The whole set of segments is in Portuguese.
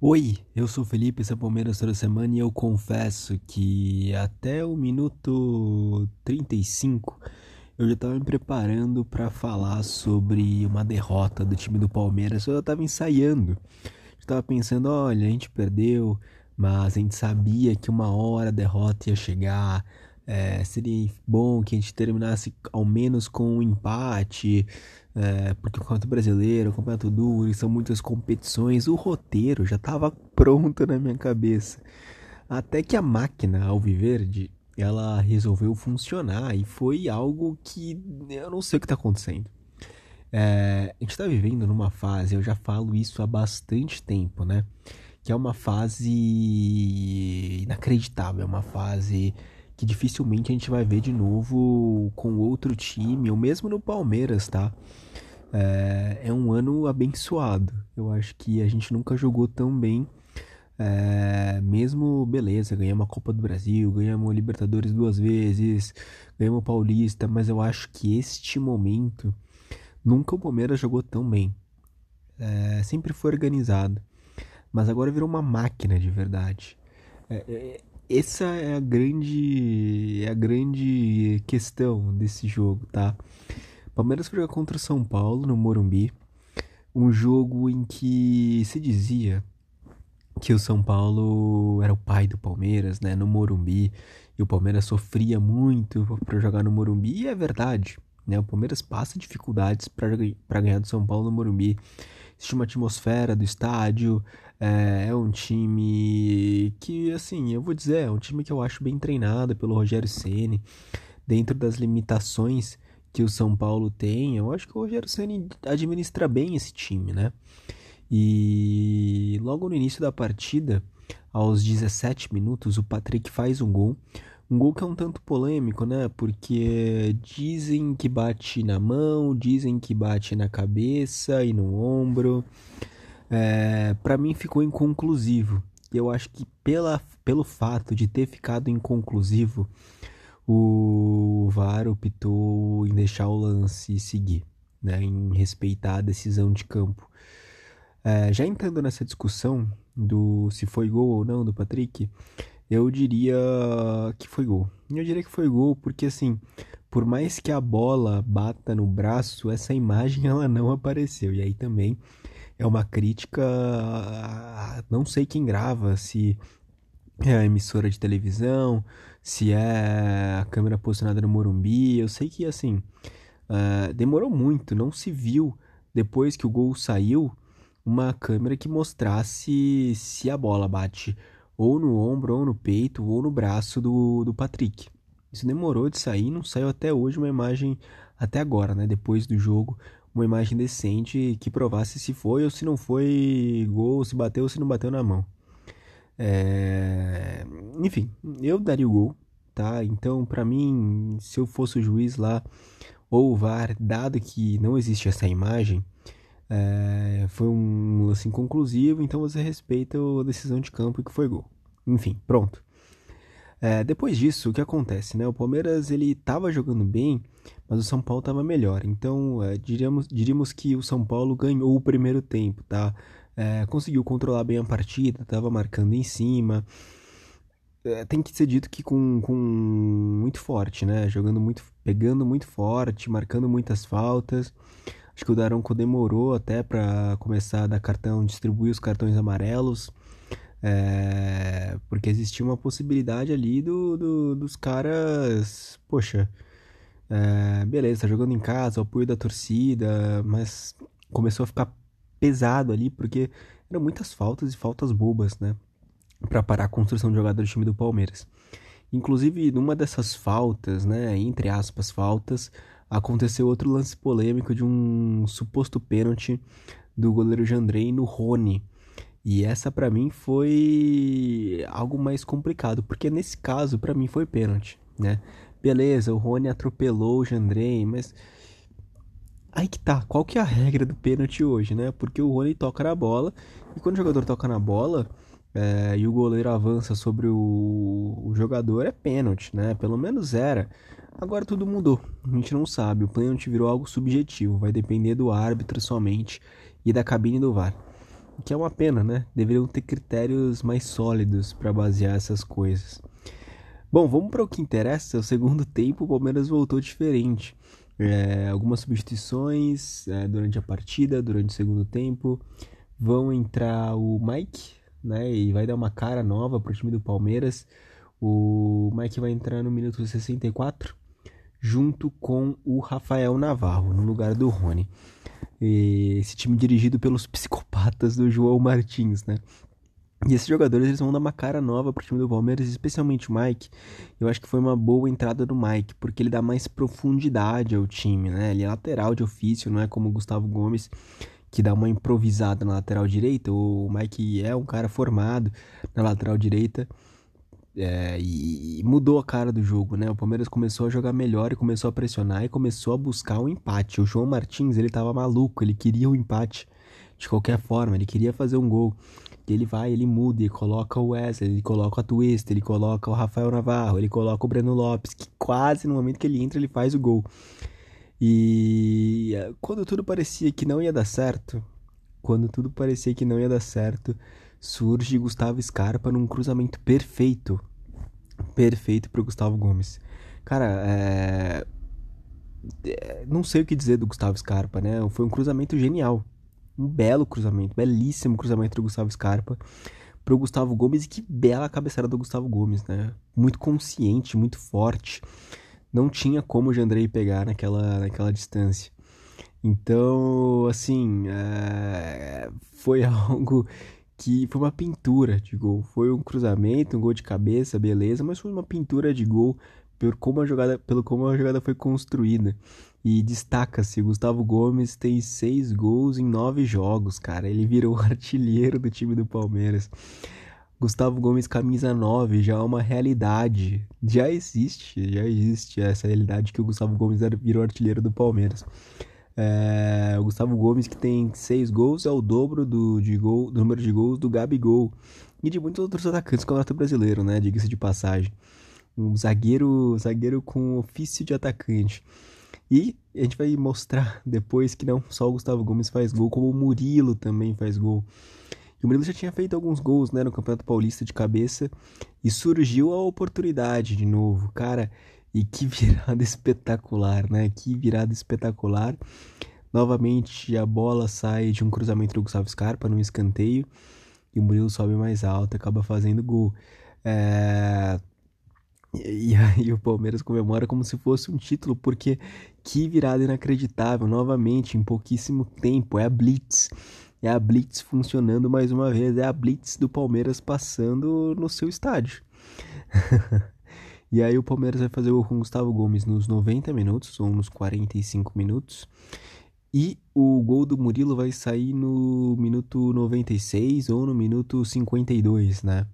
Oi, eu sou Felipe, esse é o Palmeiras toda semana e eu confesso que até o minuto 35 eu já estava me preparando para falar sobre uma derrota do time do Palmeiras, eu estava ensaiando. Estava pensando, olha, a gente perdeu, mas a gente sabia que uma hora a derrota ia chegar, é, seria bom que a gente terminasse ao menos com um empate, é, porque o Campeonato Brasileiro, o Campeonato Duro, são muitas competições, o roteiro já estava pronto na minha cabeça. Até que a máquina Alviverde, ela resolveu funcionar e foi algo que eu não sei o que está acontecendo. É, a gente está vivendo numa fase, eu já falo isso há bastante tempo, né? Que é uma fase inacreditável, é uma fase que dificilmente a gente vai ver de novo com outro time, ou mesmo no Palmeiras, tá? É, é um ano abençoado. Eu acho que a gente nunca jogou tão bem. É, mesmo, beleza, ganhamos a Copa do Brasil, ganhamos a Libertadores duas vezes, ganhamos o Paulista, mas eu acho que este momento nunca o Palmeiras jogou tão bem. É, sempre foi organizado, mas agora virou uma máquina de verdade. É, é essa é a grande é a grande questão desse jogo, tá? Palmeiras foi jogar contra São Paulo no Morumbi, um jogo em que se dizia que o São Paulo era o pai do Palmeiras, né, no Morumbi, e o Palmeiras sofria muito para jogar no Morumbi, e é verdade, né? O Palmeiras passa dificuldades para ganhar do São Paulo no Morumbi. Existe uma atmosfera do estádio, é, é, um time que, assim, eu vou dizer, é um time que eu acho bem treinado pelo Rogério Ceni dentro das limitações que o São Paulo tem. Eu acho que o Rogério Ceni administra bem esse time, né? E logo no início da partida, aos 17 minutos, o Patrick faz um gol. Um gol que é um tanto polêmico, né? Porque dizem que bate na mão, dizem que bate na cabeça e no ombro é, para mim ficou inconclusivo. Eu acho que pela, pelo fato de ter ficado inconclusivo, o VAR optou em deixar o lance seguir, né, em respeitar a decisão de campo. É, já entrando nessa discussão do se foi gol ou não do Patrick, eu diria que foi gol. Eu diria que foi gol porque assim, por mais que a bola bata no braço, essa imagem ela não apareceu. E aí também é uma crítica. Não sei quem grava, se é a emissora de televisão, se é a câmera posicionada no Morumbi. Eu sei que assim uh, demorou muito, não se viu depois que o gol saiu uma câmera que mostrasse se a bola bate ou no ombro, ou no peito, ou no braço do, do Patrick. Isso demorou de sair, não saiu até hoje uma imagem, até agora, né? Depois do jogo, uma imagem decente que provasse se foi ou se não foi gol, se bateu ou se não bateu na mão. É... Enfim, eu daria o gol, tá? Então, para mim, se eu fosse o juiz lá ou o VAR, dado que não existe essa imagem, é... foi um lance inconclusivo, então você respeita a decisão de campo que foi gol. Enfim, pronto. É, depois disso, o que acontece, né? O Palmeiras ele estava jogando bem, mas o São Paulo estava melhor. Então, é, diríamos, diríamos que o São Paulo ganhou o primeiro tempo, tá? É, conseguiu controlar bem a partida, estava marcando em cima. É, tem que ser dito que com, com muito forte, né? Jogando muito, pegando muito forte, marcando muitas faltas. Acho que o Daronco demorou até para começar a dar cartão, distribuir os cartões amarelos. É, porque existia uma possibilidade ali do, do dos caras, poxa, é, beleza, tá jogando em casa, o apoio da torcida, mas começou a ficar pesado ali porque eram muitas faltas e faltas bobas, né? Para parar a construção de jogador do time do Palmeiras. Inclusive, numa dessas faltas, né, entre aspas, faltas, aconteceu outro lance polêmico de um suposto pênalti do goleiro Jandrei no Rony. E essa para mim foi algo mais complicado, porque nesse caso para mim foi pênalti, né? Beleza, o Rony atropelou o Jandrei, mas aí que tá, qual que é a regra do pênalti hoje, né? Porque o Rony toca na bola e quando o jogador toca na bola é, e o goleiro avança sobre o, o jogador é pênalti, né? Pelo menos era. Agora tudo mudou, a gente não sabe, o pênalti virou algo subjetivo, vai depender do árbitro somente e da cabine do VAR. O que é uma pena, né? Deveriam ter critérios mais sólidos para basear essas coisas. Bom, vamos para o que interessa. O segundo tempo, o Palmeiras voltou diferente. É, algumas substituições é, durante a partida, durante o segundo tempo. Vão entrar o Mike, né? E vai dar uma cara nova para o time do Palmeiras. O Mike vai entrar no minuto 64, junto com o Rafael Navarro, no lugar do Rony. E esse time dirigido pelos psicopatas do João Martins, né? E esses jogadores eles vão dar uma cara nova pro time do Palmeiras, especialmente o Mike. Eu acho que foi uma boa entrada do Mike, porque ele dá mais profundidade ao time, né? Ele é lateral de ofício, não é como o Gustavo Gomes, que dá uma improvisada na lateral direita. O Mike é um cara formado na lateral direita. É, e, mudou a cara do jogo, né? O Palmeiras começou a jogar melhor e começou a pressionar e começou a buscar o um empate. O João Martins, ele tava maluco, ele queria o um empate de qualquer forma, ele queria fazer um gol. E ele vai, ele muda, ele coloca o Wesley, ele coloca a Twist, ele coloca o Rafael Navarro, ele coloca o Breno Lopes, que quase no momento que ele entra ele faz o gol. E quando tudo parecia que não ia dar certo, quando tudo parecia que não ia dar certo, surge Gustavo Scarpa num cruzamento perfeito. Perfeito pro Gustavo Gomes. Cara, é... é não sei o que dizer do Gustavo Scarpa, né? Foi um cruzamento genial. Um belo cruzamento, belíssimo cruzamento do Gustavo Scarpa pro Gustavo Gomes. E que bela cabeçada do Gustavo Gomes, né? Muito consciente, muito forte. Não tinha como o Jandrei pegar naquela, naquela distância. Então, assim, é... foi algo que foi uma pintura de gol. Foi um cruzamento, um gol de cabeça, beleza, mas foi uma pintura de gol por como a jogada, pelo como a jogada foi construída. E destaca-se, Gustavo Gomes tem seis gols em nove jogos, cara. Ele virou artilheiro do time do Palmeiras. Gustavo Gomes, camisa 9, já é uma realidade. Já existe, já existe essa realidade que o Gustavo Gomes virou artilheiro do Palmeiras. É, o Gustavo Gomes, que tem seis gols, é o dobro do, de gol, do número de gols do Gabigol e de muitos outros atacantes do Campeonato Brasileiro, né? Diga-se de passagem. Um zagueiro, zagueiro com ofício de atacante. E a gente vai mostrar depois que não só o Gustavo Gomes faz gol, como o Murilo também faz gol. E o Murilo já tinha feito alguns gols né, no Campeonato Paulista de cabeça e surgiu a oportunidade de novo. Cara, e que virada espetacular, né? Que virada espetacular. Novamente a bola sai de um cruzamento do Gustavo Scarpa num escanteio e o Murilo sobe mais alto, acaba fazendo gol. É... E aí o Palmeiras comemora como se fosse um título, porque que virada inacreditável, novamente, em pouquíssimo tempo, é a Blitz. É a Blitz funcionando mais uma vez, é a Blitz do Palmeiras passando no seu estádio. E aí o Palmeiras vai fazer o com o Gustavo Gomes nos 90 minutos ou nos 45 minutos. E o gol do Murilo vai sair no minuto 96 ou no minuto 52, né?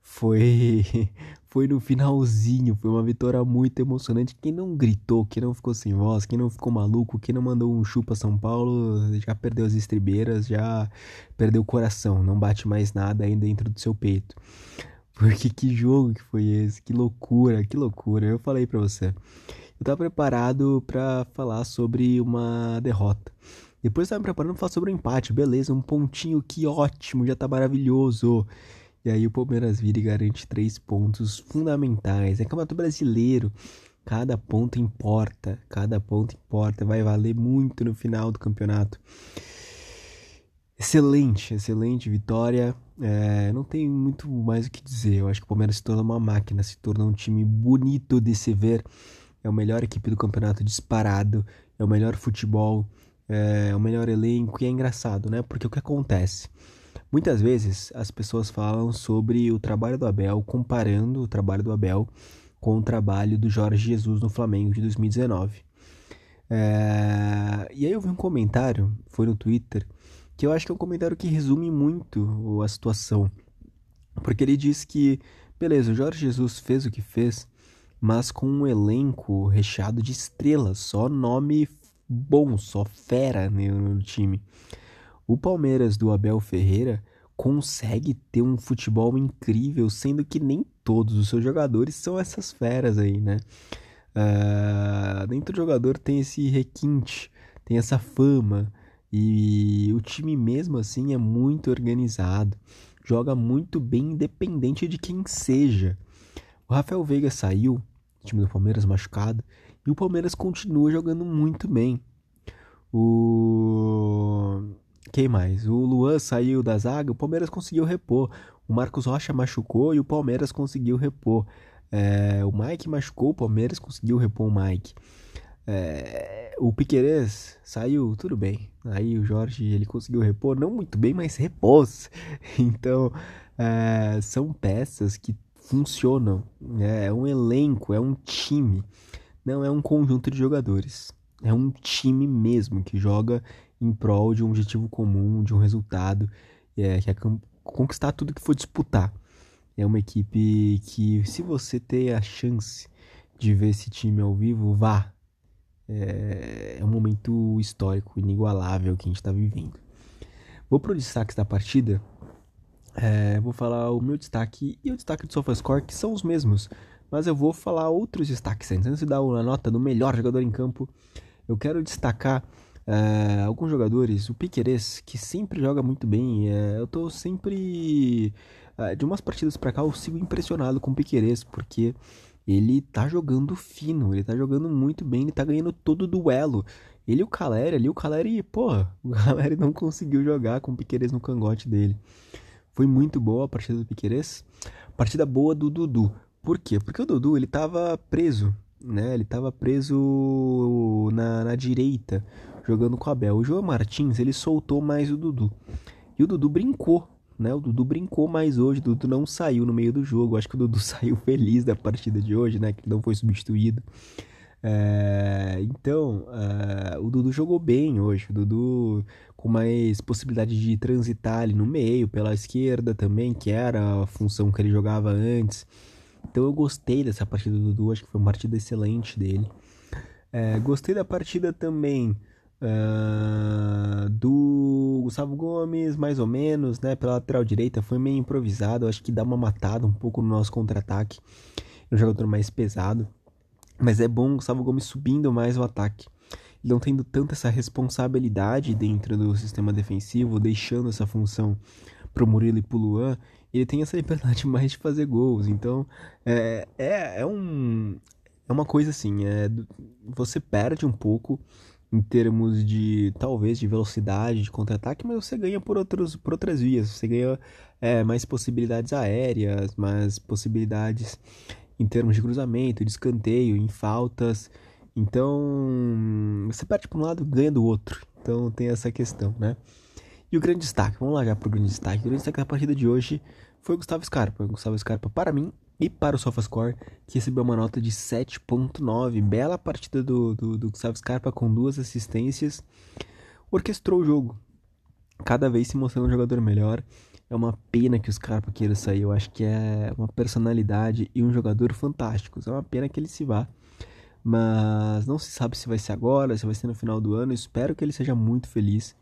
Foi foi no finalzinho, foi uma vitória muito emocionante. Quem não gritou, quem não ficou sem voz, quem não ficou maluco, quem não mandou um chupa São Paulo, já perdeu as estribeiras, já perdeu o coração, não bate mais nada aí dentro do seu peito. Porque que jogo que foi esse? Que loucura, que loucura. Eu falei para você. Eu tava preparado para falar sobre uma derrota. Depois eu tava me preparando pra falar sobre um empate. Beleza, um pontinho, que ótimo, já tá maravilhoso. E aí o Palmeiras vira e garante três pontos fundamentais. É Campeonato Brasileiro. Cada ponto importa. Cada ponto importa. Vai valer muito no final do campeonato. Excelente, excelente vitória. É, não tem muito mais o que dizer. Eu acho que o Palmeiras se tornou uma máquina, se tornou um time bonito de se ver. É a melhor equipe do campeonato disparado, é o melhor futebol, é o melhor elenco e é engraçado, né? Porque o que acontece? Muitas vezes as pessoas falam sobre o trabalho do Abel, comparando o trabalho do Abel com o trabalho do Jorge Jesus no Flamengo de 2019. É... E aí eu vi um comentário, foi no Twitter, que eu acho que é um comentário que resume muito a situação. Porque ele diz que, beleza, o Jorge Jesus fez o que fez, mas com um elenco recheado de estrelas, só nome bom, só fera no time. O Palmeiras do Abel Ferreira consegue ter um futebol incrível, sendo que nem todos os seus jogadores são essas feras aí, né? Uh, nem todo jogador tem esse requinte, tem essa fama, E o time mesmo assim é muito organizado, joga muito bem independente de quem seja. O Rafael Veiga saiu, time do Palmeiras machucado, e o Palmeiras continua jogando muito bem. O quem mais? O Luan saiu da zaga, o Palmeiras conseguiu repor. O Marcos Rocha machucou e o Palmeiras conseguiu repor. É, o Mike machucou, o Palmeiras conseguiu repor o Mike. É, o Piquerez saiu, tudo bem. Aí o Jorge ele conseguiu repor, não muito bem, mas repôs. Então é, são peças que funcionam. Né? É um elenco, é um time, não é um conjunto de jogadores. É um time mesmo que joga em prol de um objetivo comum, de um resultado, é, que é conquistar tudo que for disputar. É uma equipe que, se você ter a chance de ver esse time ao vivo, vá, é, é um momento histórico, inigualável que a gente está vivendo. Vou para o destaque da partida. É, vou falar o meu destaque e o destaque do SofaScore, que são os mesmos. Mas eu vou falar outros destaques antes. Antes de dar a nota do melhor jogador em campo, eu quero destacar é, alguns jogadores. O Piqueires, que sempre joga muito bem. É, eu estou sempre. É, de umas partidas para cá, eu sigo impressionado com o Piqueires, porque ele tá jogando fino, ele tá jogando muito bem, ele tá ganhando todo o duelo. Ele e o Caleri ali, o Caleri, pô, o Caleri não conseguiu jogar com o Piqueires no cangote dele. Foi muito boa a partida do Piqueires. Partida boa do Dudu. Por quê? Porque o Dudu, ele tava preso, né? Ele tava preso na, na direita, jogando com o Abel. O João Martins, ele soltou mais o Dudu. E o Dudu brincou né? O Dudu brincou mais hoje, o Dudu não saiu no meio do jogo. Acho que o Dudu saiu feliz da partida de hoje, né? Que não foi substituído. É, então, é, o Dudu jogou bem hoje. O Dudu com mais possibilidade de transitar ali no meio, pela esquerda também, que era a função que ele jogava antes. Então eu gostei dessa partida do Dudu, acho que foi uma partida excelente dele. É, gostei da partida também Uh, do Gustavo Gomes, mais ou menos, né? Pela lateral direita, foi meio improvisado. Acho que dá uma matada um pouco no nosso contra-ataque. É um jogador mais pesado. Mas é bom o Gustavo Gomes subindo mais o ataque. Não tendo tanta essa responsabilidade dentro do sistema defensivo, deixando essa função pro Murilo e pro Luan. Ele tem essa liberdade mais de fazer gols. Então, é, é, é um. É uma coisa assim, é, você perde um pouco em termos de talvez de velocidade de contra-ataque, mas você ganha por, outros, por outras vias. Você ganha é, mais possibilidades aéreas, mais possibilidades em termos de cruzamento, de escanteio, em faltas. Então você perde para um lado ganha do outro. Então tem essa questão, né? E o grande destaque, vamos lá já para o grande destaque. O grande destaque da partida de hoje foi o Gustavo Scarpa. O Gustavo Scarpa, para mim, e para o SofaScore, que recebeu uma nota de 7.9. Bela partida do, do, do Gustavo Scarpa com duas assistências. Orquestrou o jogo, cada vez se mostrando um jogador melhor. É uma pena que o Scarpa queira sair. Eu acho que é uma personalidade e um jogador fantástico. É uma pena que ele se vá. Mas não se sabe se vai ser agora, se vai ser no final do ano. espero que ele seja muito feliz.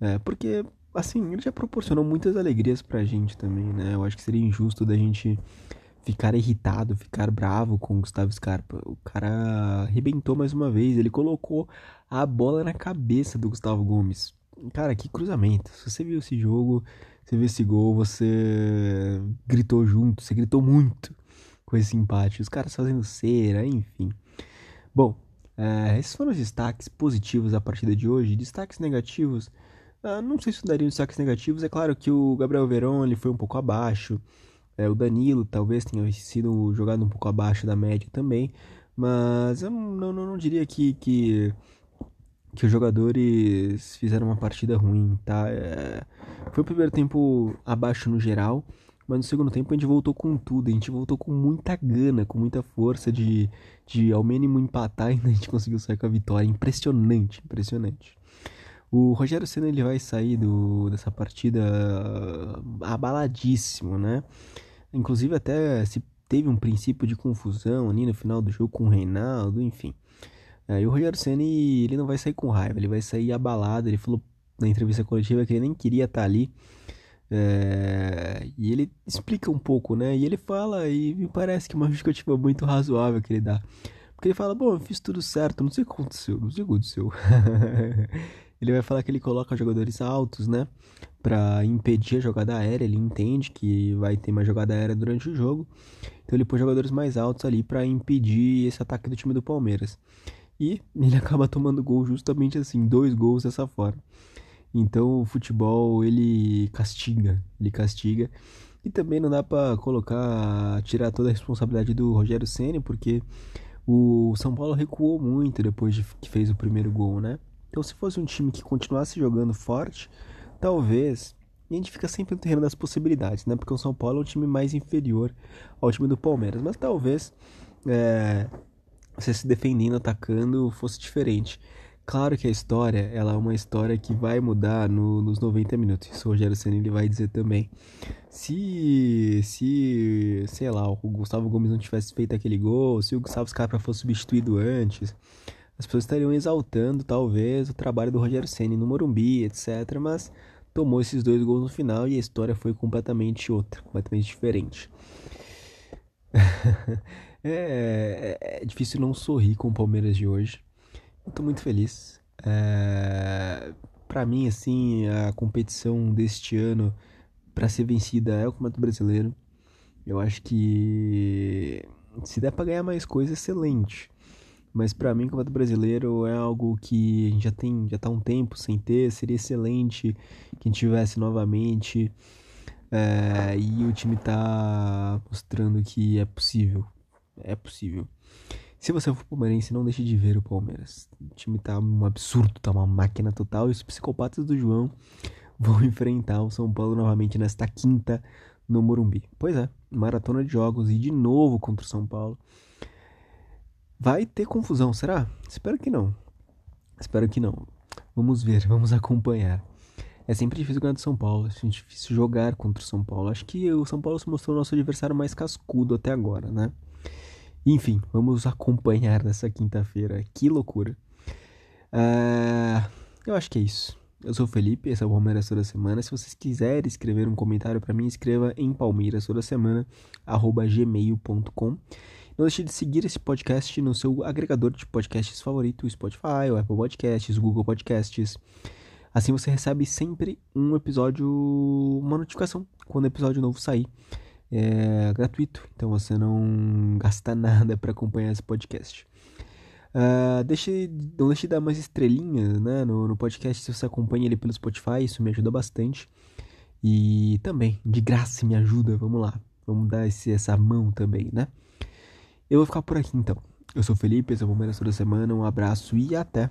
É, porque, assim, ele já proporcionou muitas alegrias pra gente também, né? Eu acho que seria injusto da gente ficar irritado, ficar bravo com o Gustavo Scarpa. O cara arrebentou mais uma vez, ele colocou a bola na cabeça do Gustavo Gomes. Cara, que cruzamento. Se você viu esse jogo, você viu esse gol, você gritou junto, você gritou muito com esse empate. Os caras fazendo cera, enfim. Bom, é, esses foram os destaques positivos da partida de hoje. Destaques negativos, ah, não sei se dariam destaques negativos. É claro que o Gabriel Verón ele foi um pouco abaixo. É, o Danilo talvez tenha sido jogado um pouco abaixo da média também, mas eu não, não, não diria que, que, que os jogadores fizeram uma partida ruim, tá? É, foi o primeiro tempo abaixo no geral, mas no segundo tempo a gente voltou com tudo, a gente voltou com muita gana, com muita força de, de ao mínimo empatar e a gente conseguiu sair com a vitória. Impressionante, impressionante. O Rogério Senna ele vai sair do, dessa partida abaladíssimo, né? Inclusive até se teve um princípio de confusão ali no final do jogo com o Reinaldo, enfim. Aí o Rogério Senna ele não vai sair com raiva, ele vai sair abalado. Ele falou na entrevista coletiva que ele nem queria estar ali. É, e ele explica um pouco, né? E ele fala, e me parece que é uma justificativa muito razoável que ele dá. Porque ele fala, bom, eu fiz tudo certo, não sei o que aconteceu, não sei o que aconteceu. ele vai falar que ele coloca jogadores altos, né? Pra impedir a jogada aérea. Ele entende que vai ter mais jogada aérea durante o jogo. Então ele põe jogadores mais altos ali para impedir esse ataque do time do Palmeiras. E ele acaba tomando gol justamente assim, dois gols dessa forma. Então o futebol ele castiga, ele castiga. E também não dá para colocar, tirar toda a responsabilidade do Rogério Ceni, porque o São Paulo recuou muito depois de que fez o primeiro gol, né? Então se fosse um time que continuasse jogando forte, talvez a gente fica sempre no terreno das possibilidades, né? Porque o São Paulo é um time mais inferior ao time do Palmeiras, mas talvez é, você se defendendo, atacando, fosse diferente. Claro que a história, ela é uma história que vai mudar no, nos 90 minutos. Isso o Rogério Senna ele vai dizer também. Se, se, sei lá, o Gustavo Gomes não tivesse feito aquele gol, se o Gustavo Scarpa fosse substituído antes, as pessoas estariam exaltando, talvez, o trabalho do Rogério Senna no Morumbi, etc. Mas tomou esses dois gols no final e a história foi completamente outra, completamente diferente. é, é, é difícil não sorrir com o Palmeiras de hoje. Tô muito feliz. É... Para mim, assim, a competição deste ano para ser vencida é o Campeonato Brasileiro. Eu acho que se der para ganhar mais coisa, excelente. Mas para mim, o Campeonato Brasileiro é algo que a gente já tem, já tá um tempo sem ter. Seria excelente que tivesse novamente. É... e o time tá mostrando que é possível. É possível. Se você for palmeirense, não deixe de ver o Palmeiras. O time tá um absurdo, tá uma máquina total. E os psicopatas do João vão enfrentar o São Paulo novamente nesta quinta no Morumbi. Pois é, maratona de jogos e de novo contra o São Paulo. Vai ter confusão, será? Espero que não. Espero que não. Vamos ver, vamos acompanhar. É sempre difícil ganhar do São Paulo, é difícil jogar contra o São Paulo. Acho que o São Paulo se mostrou o nosso adversário mais cascudo até agora, né? Enfim, vamos acompanhar nessa quinta-feira. Que loucura. Uh, eu acho que é isso. Eu sou o Felipe, esse é o Palmeiras toda semana. Se vocês quiserem escrever um comentário para mim, escreva em palmeiras toda semana, gmail.com. Não deixe de seguir esse podcast no seu agregador de podcasts favorito, Spotify, o Apple Podcasts, o Google Podcasts. Assim você recebe sempre um episódio, uma notificação quando o episódio novo sair é gratuito, então você não gasta nada para acompanhar esse podcast. Uh, deixe, não deixe de dar umas estrelinhas né, no, no podcast se você acompanha ele pelo Spotify, isso me ajuda bastante. E também, de graça, me ajuda, vamos lá. Vamos dar esse, essa mão também, né? Eu vou ficar por aqui então. Eu sou o Felipe, esse é o Palmeiras toda semana. Um abraço e até!